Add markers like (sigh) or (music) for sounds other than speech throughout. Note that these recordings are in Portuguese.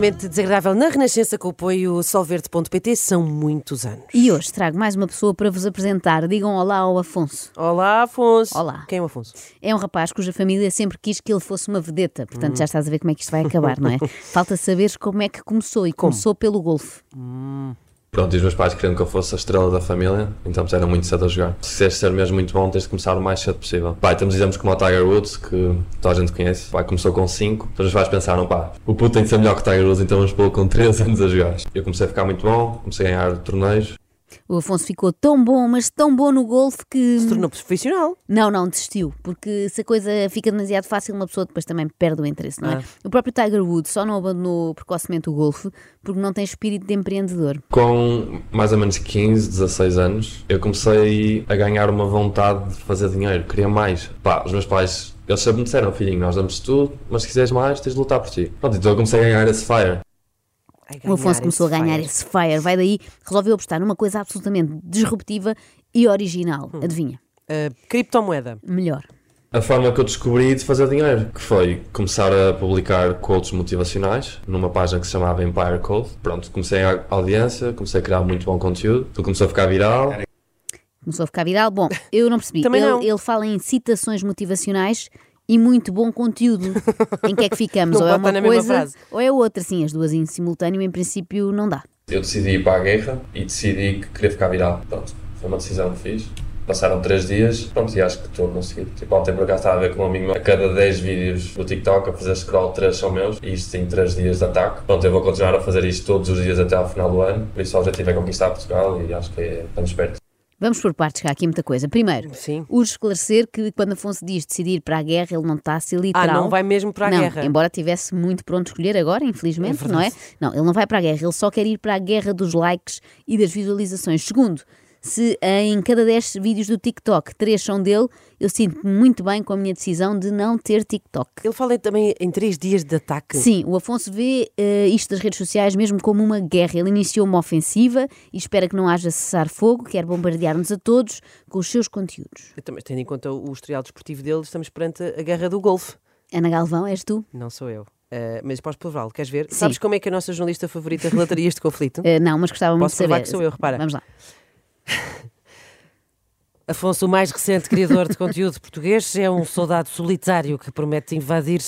Extremamente desagradável na Renascença com o apoio solverde.pt são muitos anos. E hoje trago mais uma pessoa para vos apresentar. Digam olá ao Afonso. Olá, Afonso. Olá. Quem é o Afonso? É um rapaz cuja família sempre quis que ele fosse uma vedeta. Portanto, já estás a ver como é que isto vai acabar, não é? (laughs) Falta saberes como é que começou. E começou pelo golfe. Pronto, e os meus pais queriam que eu fosse a estrela da família, então puseram muito cedo a jogar. Se quiseres ser mesmo muito bom, tens de começar o mais cedo possível. Pai, temos exemplos como o Tiger Woods, que toda a gente conhece. Pai começou com 5, depois os pais pensaram, pá, o puto tem que ser melhor que o Tiger Woods, então vamos pô-lo com 3 anos a jogar. Eu comecei a ficar muito bom, comecei a ganhar torneios. O Afonso ficou tão bom, mas tão bom no golfe que. Se tornou profissional. Não, não, desistiu. Porque se a coisa fica demasiado fácil, uma pessoa depois também perde o interesse, não é? Ah. O próprio Tiger Woods só não abandonou precocemente o golfe porque não tem espírito de empreendedor. Com mais ou menos 15, 16 anos, eu comecei a ganhar uma vontade de fazer dinheiro, queria mais. Pá, os meus pais, eles sempre me disseram, filhinho, nós damos tudo, mas se quiseres mais, tens de lutar por ti. Pronto, então eu comecei a ganhar esse fire. O Afonso começou a ganhar fire. esse fire. Vai daí, resolveu apostar numa coisa absolutamente disruptiva e original. Hum. Adivinha? Ah, criptomoeda. Melhor. A forma que eu descobri de fazer dinheiro, que foi começar a publicar quotes motivacionais numa página que se chamava Empire Code. Pronto, comecei a audiência, comecei a criar muito bom conteúdo, tudo começou a ficar viral. Começou a ficar viral. Bom, eu não percebi. Também ele, não. ele fala em citações motivacionais e muito bom conteúdo. (laughs) em que é que ficamos? Não ou é uma coisa ou é outra. Sim, as duas em simultâneo, em princípio, não dá. Eu decidi ir para a guerra e decidi que queria ficar viral. Pronto, foi uma decisão que fiz. Passaram 3 dias, pronto, e acho que estou a conseguir. Tipo, ontem por acaso estava a ver com um amigo meu, a cada 10 vídeos do TikTok a fazer scroll, 3 são meus, e isto em 3 dias de ataque. Pronto, eu vou continuar a fazer isto todos os dias até ao final do ano, por isso o objetivo é conquistar Portugal e acho que é, estamos perto. Vamos por partes, há aqui muita coisa. Primeiro, Sim. urge esclarecer que quando Afonso diz decidir para a guerra, ele não está a ser Ah, literal. não vai mesmo para a não, guerra. embora tivesse muito pronto a escolher agora, infelizmente, É não é? Não, ele não vai para a guerra, ele só quer ir para a guerra dos likes e das visualizações. Segundo, se em cada 10 vídeos do TikTok, 3 são dele, eu sinto-me muito bem com a minha decisão de não ter TikTok. Ele fala também em 3 dias de ataque. Sim, o Afonso vê eh, isto das redes sociais mesmo como uma guerra. Ele iniciou uma ofensiva e espera que não haja cessar-fogo, quer bombardear-nos a todos com os seus conteúdos. Eu também, tendo em conta o historial desportivo dele, estamos perante a guerra do golfe. Ana Galvão, és tu? Não sou eu. Ah, mas podes prová-lo, queres ver? Sim. Sabes como é que a nossa jornalista favorita relataria este conflito? Eh, não, mas gostava muito Posso de saber. provar que sou eu, repara. Vamos lá. Afonso, o mais recente criador de conteúdo português, é um soldado solitário que promete invadir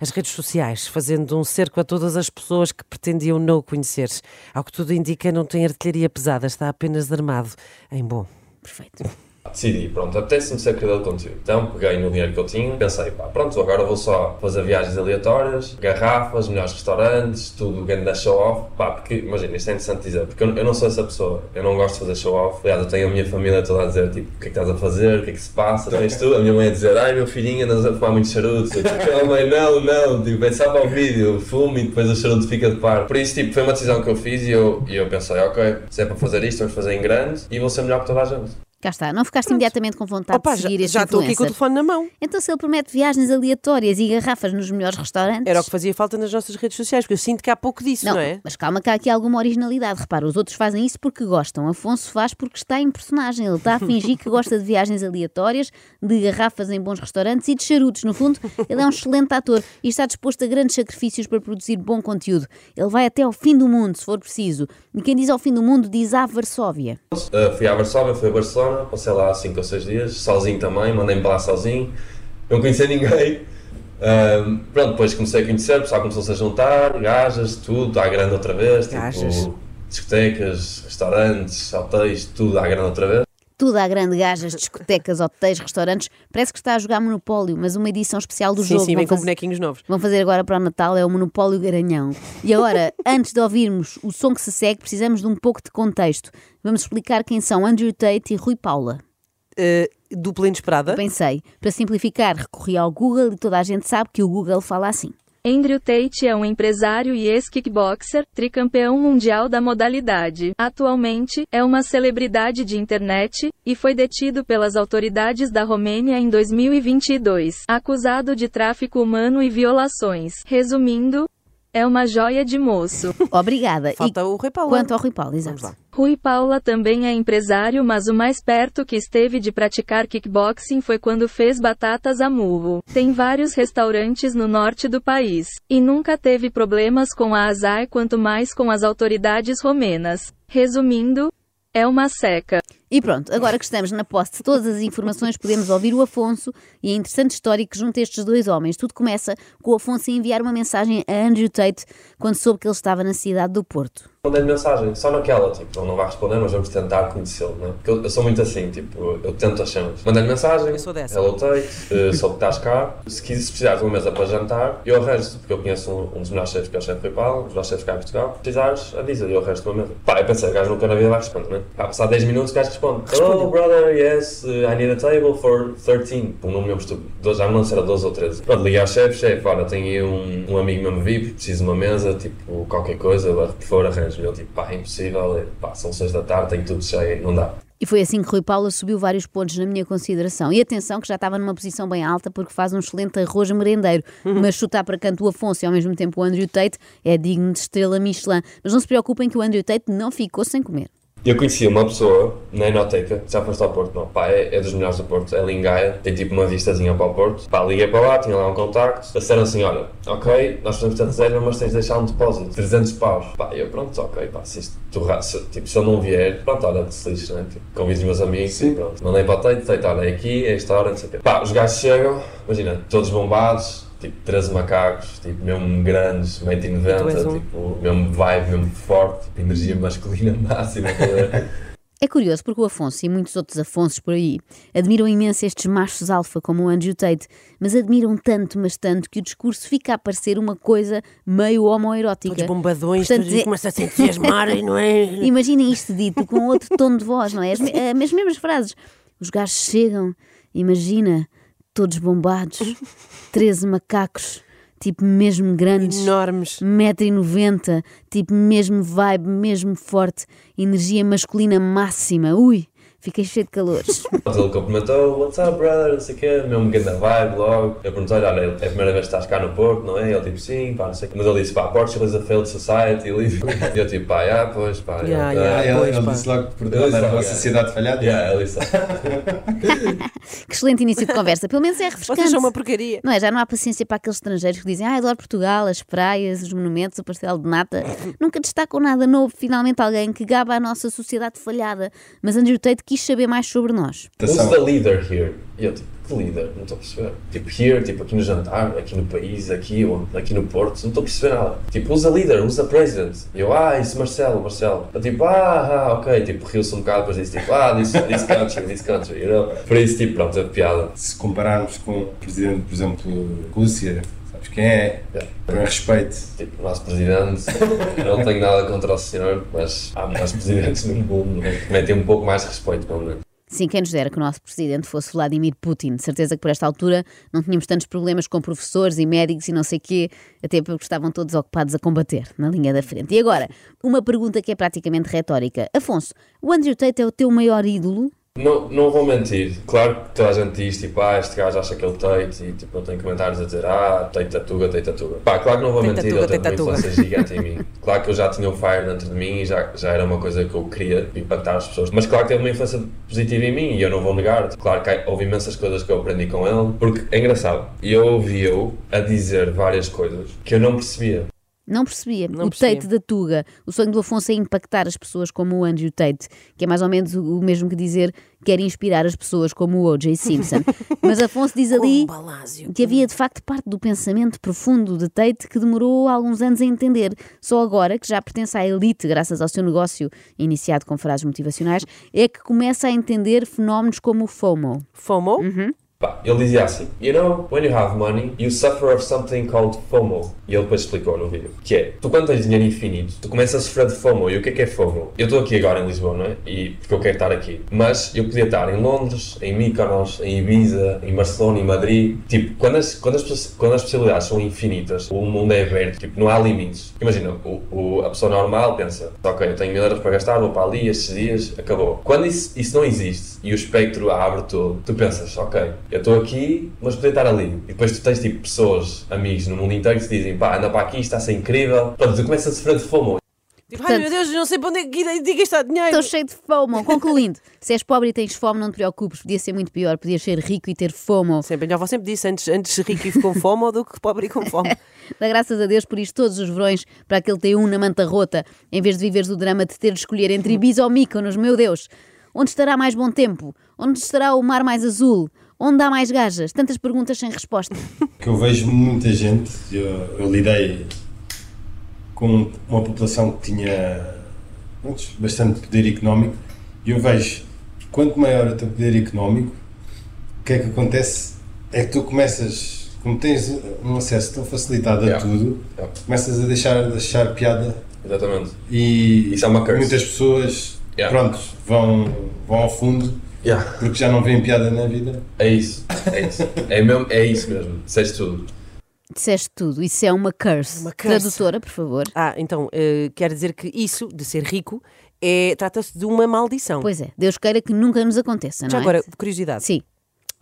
as redes sociais, fazendo um cerco a todas as pessoas que pretendiam não o conhecer. Ao que tudo indica, não tem artilharia pesada, está apenas armado em bom. Perfeito. Decidi, pronto, apetece-me ser criador de conteúdo. Então peguei no dinheiro que eu tinha, pensei, pá, pronto, agora vou só fazer viagens aleatórias, garrafas, melhores restaurantes, tudo grande show-off. Pá, porque, imagina, isto é interessante dizer, porque eu, eu não sou essa pessoa, eu não gosto de fazer show-off. Aliás, eu tenho a minha família toda a dizer, tipo, o que é que estás a fazer, o que é que se passa, tens tu? A minha mãe a dizer, ai meu filhinho, andas a fumar muito charuto. Eu, tipo, "Oh, mãe, não, não, tipo, é só para o vídeo, fumo e depois o charuto fica de par. Por isso, tipo, foi uma decisão que eu fiz e eu, e eu pensei, ok, se é para fazer isto, vamos fazer em grande e vou ser melhor que toda a gente. Cá está. Não ficaste imediatamente com vontade Opa, de já, seguir este já estou aqui com o telefone na mão. Então se ele promete viagens aleatórias e garrafas nos melhores restaurantes... Era o que fazia falta nas nossas redes sociais, porque eu sinto que há pouco disso, não, Não, é? mas calma que há aqui alguma originalidade. Repara, os outros fazem isso porque gostam. Afonso faz porque está em personagem. Ele está a fingir que gosta de viagens aleatórias, de garrafas em bons restaurantes e de charutos. No fundo, ele é um excelente ator e está disposto a grandes sacrifícios para produzir bom conteúdo. Ele vai até ao fim do mundo, se for preciso. E quem diz ao fim do mundo diz à Varsóvia. Uh, fui à Varsóvia, fui a Barcelona, passei lá 5 ou 6 dias, sozinho também, mandei-me para lá sozinho, não conhecia ninguém. Um, pronto, depois comecei a conhecer, o pessoal começou-se a juntar, gajas, tudo, à grande outra vez, Gajas. tipo, discotecas, restaurantes, hotéis, tudo à grande outra vez. Tudo à grande gajas, discotecas, hotéis, restaurantes. Parece que está a jogar Monopólio, mas uma edição especial do Sim, jogo. sim, Vão vem com fazer- bonequinhos novos. Vão fazer agora para o Natal é o Monopólio Garanhão. E agora, (laughs) antes de ouvirmos o som que se segue, precisamos de um pouco de contexto. Vamos explicar quem são Andrew Tate e Rui Paula. eh, dupla inesperada. Pensei, para simplificar, recorri ao Google e toda a gente sabe que o Google fala assim. Andrew Tate é um empresário e ex-kickboxer, tricampeão mundial da modalidade. Atualmente, é uma celebridade de internet e foi detido pelas autoridades da Romênia em 2022, acusado de tráfico humano e violações. Resumindo, é uma joia de moço. (laughs) Obrigada. Falta e o Rui Paulo. quanto ao Rui Paulo, Vamos exato. lá. Rui Paula também é empresário, mas o mais perto que esteve de praticar kickboxing foi quando fez batatas a murro. Tem vários restaurantes no norte do país e nunca teve problemas com a Azar, quanto mais com as autoridades romenas. Resumindo, é uma seca. E pronto, agora que estamos na posse de todas as informações, podemos ouvir o Afonso e a interessante história que junta estes dois homens. Tudo começa com o Afonso a enviar uma mensagem a Andrew Tate quando soube que ele estava na cidade do Porto. Mandei-lhe mensagem, só naquela, tipo, ele não vai responder, mas vamos tentar conhecê-lo, né? Porque eu, eu sou muito assim, tipo, eu tento as cenas. Mandei-lhe mensagem, Eu sou dessa. hello Tate, uh, soube que estás cá, se, quis, se precisares de uma mesa para jantar, eu arranjo porque eu conheço um, um dos melhores chefes que é o chefe Rui Paulo, um dos melhores chefes cá em Portugal, se precisares, avisa, eu arranjo uma mesa. Pá, eu pensei, o gajo nunca na vida vai responder, né? Pá, passar 10 minutos, o gajo responde, hello brother, yes, uh, I need a table for 13, um número mesmo estúpido, já não lembro se era 12 ou 13. Pronto, liguei ao chefe, chefe, olha, tenho aí um, um amigo mesmo VIP, preciso de uma mesa, tipo, qualquer coisa, por favor arranje-me. Ele tipo, pá, é impossível, é, pá, são 6 da tarde, tenho tudo cheio, não dá. E foi assim que Rui Paulo subiu vários pontos na minha consideração. E atenção que já estava numa posição bem alta porque faz um excelente arroz merendeiro. Mas chutar para canto o Afonso e ao mesmo tempo o Andrew Tate é digno de estrela Michelin. Mas não se preocupem que o Andrew Tate não ficou sem comer. Eu conheci uma pessoa na Enoteca, já foste ao Porto, não? Pá, é, é dos melhores do Porto, é ali em Gaia, tem tipo uma vistazinha para o Porto. Pá, liguei para lá, tinha lá um contacto, disseram assim: olha, ok, nós fazemos a reserva, mas tens de deixar um depósito, 300 paus. Pá, eu, pronto, ok, pá, se isto torrar, se, tipo, se ele não vier, pronto, olha, se lixe, né? Tipo, convido os meus amigos e pronto. Mandei para o Teito, Teito, olha, é aqui, é esta hora, não sei o quê. Pá, os gajos chegam, imagina, todos bombados. Tipo, 13 macacos, tipo, mesmo grandes, meio de 90, Tu és um. tipo, mesmo vibe, mesmo forte, tipo, energia masculina (laughs) máxima. tá? É curioso porque o Afonso e muitos outros Afonsos por aí admiram imenso estes machos alfa como o Andrew Tate, mas admiram tanto, mas tanto, que o discurso fica a parecer uma coisa meio homoerótica. Todos bombadões, Portanto, todos é- começam a se entusiasmarem, não é? (laughs) Imaginem isto dito com outro tom de voz, não é? As, eh, as mesmas frases. Os gajos chegam, imagina, todos bombados, (laughs) 13 macacos, tipo mesmo grandes. Enormes. 1,90m, tipo mesmo vibe, mesmo forte, energia masculina máxima. Ui, fiquei cheio de calores. (laughs) Mas ele cumprimentou, what's up brother, não sei o quê, mesmo grande vibe logo. Eu perguntei-lhe, olha, é a primeira vez que estás cá no Porto, não é? Ele tipo, sim, pá, não sei o quê. Mas ele disse, pá, Portugal is a failed society, (laughs) e eu tipo, pá, yeah, pois, pá, Yeah, yeah, yeah. Ah, ele, pois, ele pá. disse logo que Portugal era a logo, vossa é. sociedade falhada. Yeah, ele disse, que excelente início de conversa. Pelo menos é refrescante. (laughs) Vocês são uma porcaria. Não é? Já não há paciência para aqueles estrangeiros que dizem ah, adoro Portugal, as praias, os monumentos, o pastel de nata. (laughs) Nunca destacam nada novo. Finalmente alguém que gaba a nossa sociedade falhada. Mas Andrew Tate quis saber mais sobre nós. who's the leader here? E eu tipo, que líder? Não estou a perceber. Tipo, here, tipo, aqui no jantar, aqui no país, aqui, aqui no Porto, não estou a perceber nada. Tipo, leader? Who's the president? E eu, ah, isso Marcelo, Marcelo. Eu tipo, ah, ah, ok. Tipo, riu-se um bocado, depois disse tipo, ah, this, this country, this country, you know? Por isso, tipo, pronto, é piada. Se compararmos com o presidente, por exemplo, Rússia, sabes quem é? Yeah. Com respeito. Tipo, o nosso presidente, eu não tenho nada contra o senhor, mas há mais presidentes no mundo né, que metem um pouco mais de respeito, pelo menos. Sim, quem nos dera que o nosso presidente fosse Vladimir Putin. Certeza que por esta altura não tínhamos tantos problemas com professores e médicos e não sei quê, até porque estavam todos ocupados a combater na linha da frente. E agora, uma pergunta que é praticamente retórica. Afonso, o Andrew Tate é o teu maior ídolo? Não, não vou mentir, claro que toda a gente diz tipo, ah, este gajo acha que ele Tate e tipo, eu tenho comentários a dizer, ah, Tate tatuga, Tate tatuga. Pá, claro que não vou Tate mentir, tatuga, ele teve uma influência gigante em mim. (laughs) Claro que eu já tinha o Fire dentro de mim e já, já era uma coisa que eu queria impactar as pessoas. Mas claro que teve uma influência positiva em mim e eu não vou negar. Claro que houve imensas coisas que eu aprendi com ele, porque é engraçado, eu ouvi-o a dizer várias coisas que eu não percebia. Não percebia. Não o percebia. Tate da Tuga. O sonho do Afonso é impactar as pessoas como o Andrew Tate, que é mais ou menos o mesmo que dizer quer inspirar as pessoas como o O.J. Simpson. (laughs) Mas Afonso diz ali balásio. que havia de facto parte do pensamento profundo de Tate que demorou alguns anos a entender. Só agora, que já pertence à elite graças ao seu negócio iniciado com frases motivacionais, é que começa a entender fenómenos como o FOMO. FOMO? Uhum. Pá, ele dizia assim: You know, when you have money, you suffer of something called FOMO. E ele depois explicou no vídeo: Que é, tu quando tens dinheiro infinito, tu começas a sofrer de FOMO. E o que é que é FOMO? Eu estou aqui agora em Lisboa, não é? E porque eu quero estar aqui. Mas eu podia estar em Londres, em Mykonos, em Ibiza, em Barcelona, em Madrid. Tipo, quando as, quando as, quando as possibilidades são infinitas, o mundo é aberto, tipo, não há limites. Imagina, o, o- a pessoa normal pensa: Ok, eu tenho mil euros para gastar, vou para ali estes dias, acabou. Quando isso, isso não existe e o espectro abre todo, tu pensas: Ok, eu estou aqui, mas podia estar ali. E depois tu tens tipo pessoas, amigos no mundo inteiro que te dizem: Pá, anda para aqui, está a ser incrível. Pronto, tu começas a sofrer de FOMO. Tipo, ai meu Deus, não sei para onde é que diga está dinheiro. Estou cheio de FOMO. Concluindo, (laughs) se és pobre e tens fome, não te preocupes. Podia ser muito pior. Podias ser rico e ter FOMO. Sempre, minha avó sempre disse, antes, antes rico e com fome do que pobre e com fome. (laughs) Dá graças a Deus por isto todos os verões para aquele T1 na manta rota, em vez de viveres o drama de ter de escolher entre (laughs) Ibiza ou Mykonos, meu Deus. Onde estará mais bom tempo? Onde estará o mar mais azul? Onde há mais gajas? Tantas perguntas sem resposta. que (laughs) eu vejo muita gente, eu, eu lidei com uma população que tinha pronto, bastante poder económico e eu vejo quanto maior o teu poder económico, o que é que acontece é que tu começas, como tens um acesso tão facilitado a Yeah. tudo, Yeah. começas a deixar de achar piada Exatamente. e Isso é uma curse. muitas pessoas Yeah. pronto, vão, vão ao fundo Yeah. porque já não veem piada na vida. É isso, é isso. É, mesmo, é isso mesmo, disseste tudo. Disseste tudo. Isso é uma curse. Uma curse. Tradutora, por favor. Ah, então, eh, quer dizer que isso, de ser rico, é, trata-se de uma maldição. Pois é. Deus queira que nunca nos aconteça, não Já é? agora, curiosidade, Sim.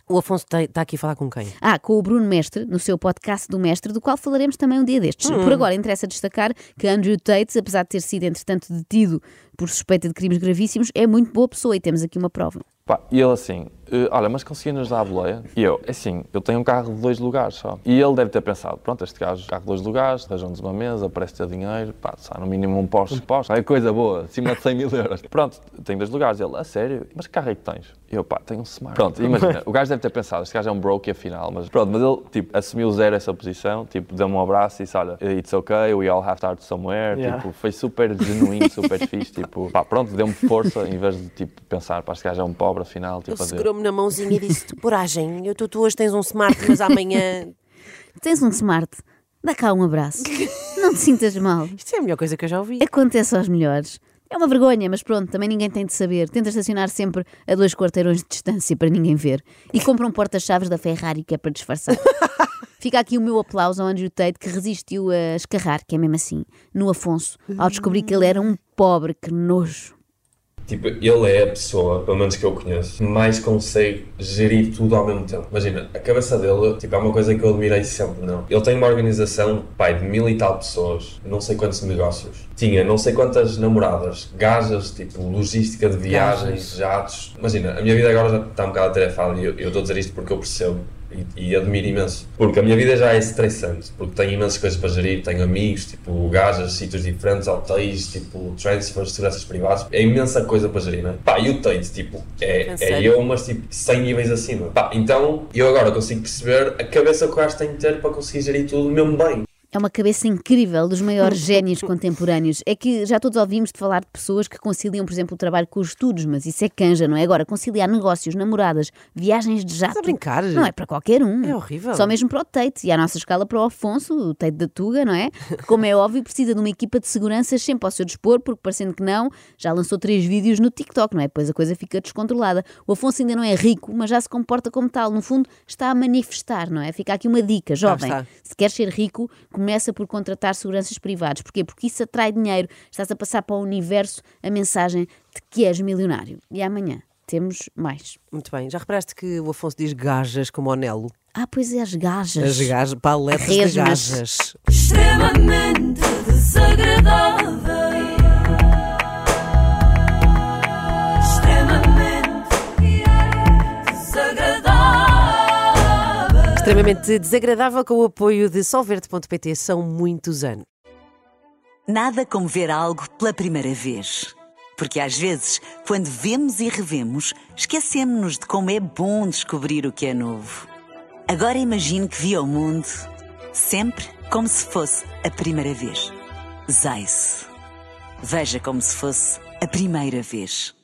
o Afonso está aqui a falar com quem? Ah, com o Bruno Mestre, no seu podcast do Mestre, do qual falaremos também um dia destes. Hum. Por agora, interessa destacar que Andrew Tate, apesar de ter sido, entretanto, detido por suspeita de crimes gravíssimos, é muito boa pessoa e temos aqui uma prova. Pá, e ele assim, "Eh, olha, mas conseguia-nos dar a boleia? E eu, assim, eu tenho um carro de dois lugares só. E ele deve ter pensado, pronto, este gajo, carro de dois lugares, arranjam-nos uma mesa, parece ter dinheiro, pá, sai no mínimo um Porsche, Porsche, é coisa boa, acima de 100 mil euros. (laughs) Pronto, tenho dois lugares. Ele, a sério? Mas que carro é que tens? E eu, pá, tenho um Smart. Pronto, (laughs) imagina, o gajo deve ter pensado, este gajo é um broke afinal, mas pronto, mas ele, tipo, assumiu zero essa posição, tipo, deu-me um abraço e disse, olha, it's okay, we all have to start somewhere, Yeah. tipo, foi super genuíno, super (laughs) fixe, tipo, pá, pronto, deu-me força, em vez de, tipo, pensar, pá, este gajo é um pobre afinal, tipo, Ele segurou-me na mãozinha e disse: Coragem, eu, tu, tu hoje tens um smart, mas amanhã. (laughs) Tens um smart? Dá cá um abraço. Não te sintas mal. Isto é a melhor coisa que eu já ouvi. Acontece aos melhores. É uma vergonha, mas pronto, também ninguém tem de saber. Tenta estacionar sempre a dois quarteirões de distância para ninguém ver. E compra um porta-chaves da Ferrari que é para disfarçar. (laughs) Fica aqui o meu aplauso ao Andrew Tate que resistiu a escarrar, que é mesmo assim, no Afonso, ao descobrir que ele era um pobre, que nojo. Tipo, ele é a pessoa, pelo menos que eu conheço, que mais consegue gerir tudo ao mesmo tempo. Imagina, a cabeça dele, tipo, é uma coisa que eu admirei sempre, não? Ele tem uma organização, pai, de mil e tal pessoas, não sei quantos negócios. Tinha não sei quantas namoradas, gajas, tipo, logística de viagens, jatos. Imagina, a minha vida agora já está um bocado atarefada e eu eu estou a dizer isto porque eu percebo. E, e admiro imenso. Porque a minha vida já é estressante, porque tenho imensas coisas para gerir, tenho amigos, tipo, gajas, sítios diferentes, hotéis, tipo, transfers, seguranças privadas, é imensa coisa para gerir, não é? Pá, e o Tate, tipo, é, É é eu, mas tipo, 100 níveis acima. Pá, então, eu agora consigo perceber a cabeça que o gajo tem de ter para conseguir gerir tudo mesmo bem. É uma cabeça incrível dos maiores génios contemporâneos. É que já todos ouvimos de falar de pessoas que conciliam, por exemplo, o trabalho com os estudos, mas isso é canja, não é? Agora, conciliar negócios, namoradas, viagens de jato. Estás a brincar? Não é para qualquer um. É horrível. Só mesmo para o Tate. E à nossa escala para o Afonso, o Tate da Tuga, não é? Que, (laughs) como é óbvio, precisa de uma equipa de seguranças sempre ao seu dispor, porque parecendo que não, já lançou três vídeos no TikTok, não é? Depois a coisa fica descontrolada. O Afonso ainda não é rico, mas já se comporta como tal. No fundo, está a manifestar, não é? Fica aqui uma dica, jovem. Se queres ser rico, começa por contratar seguranças privados. Porquê? Porque isso atrai dinheiro. Estás a passar para o universo a mensagem de que és milionário. E amanhã temos mais. Muito bem. Já reparaste que o Afonso diz gajas como o Nelo? Ah, pois é, as gajas. As gajas, paletas de gajas. extremamente desagradável. Extremamente desagradável com o apoio de Solverde.pt. São muitos anos. Nada como ver algo pela primeira vez. Porque às vezes, quando vemos e revemos, esquecemos-nos de como é bom descobrir o que é novo. Agora imagine que viu o mundo sempre como se fosse a primeira vez. Zais. Veja como se fosse a primeira vez.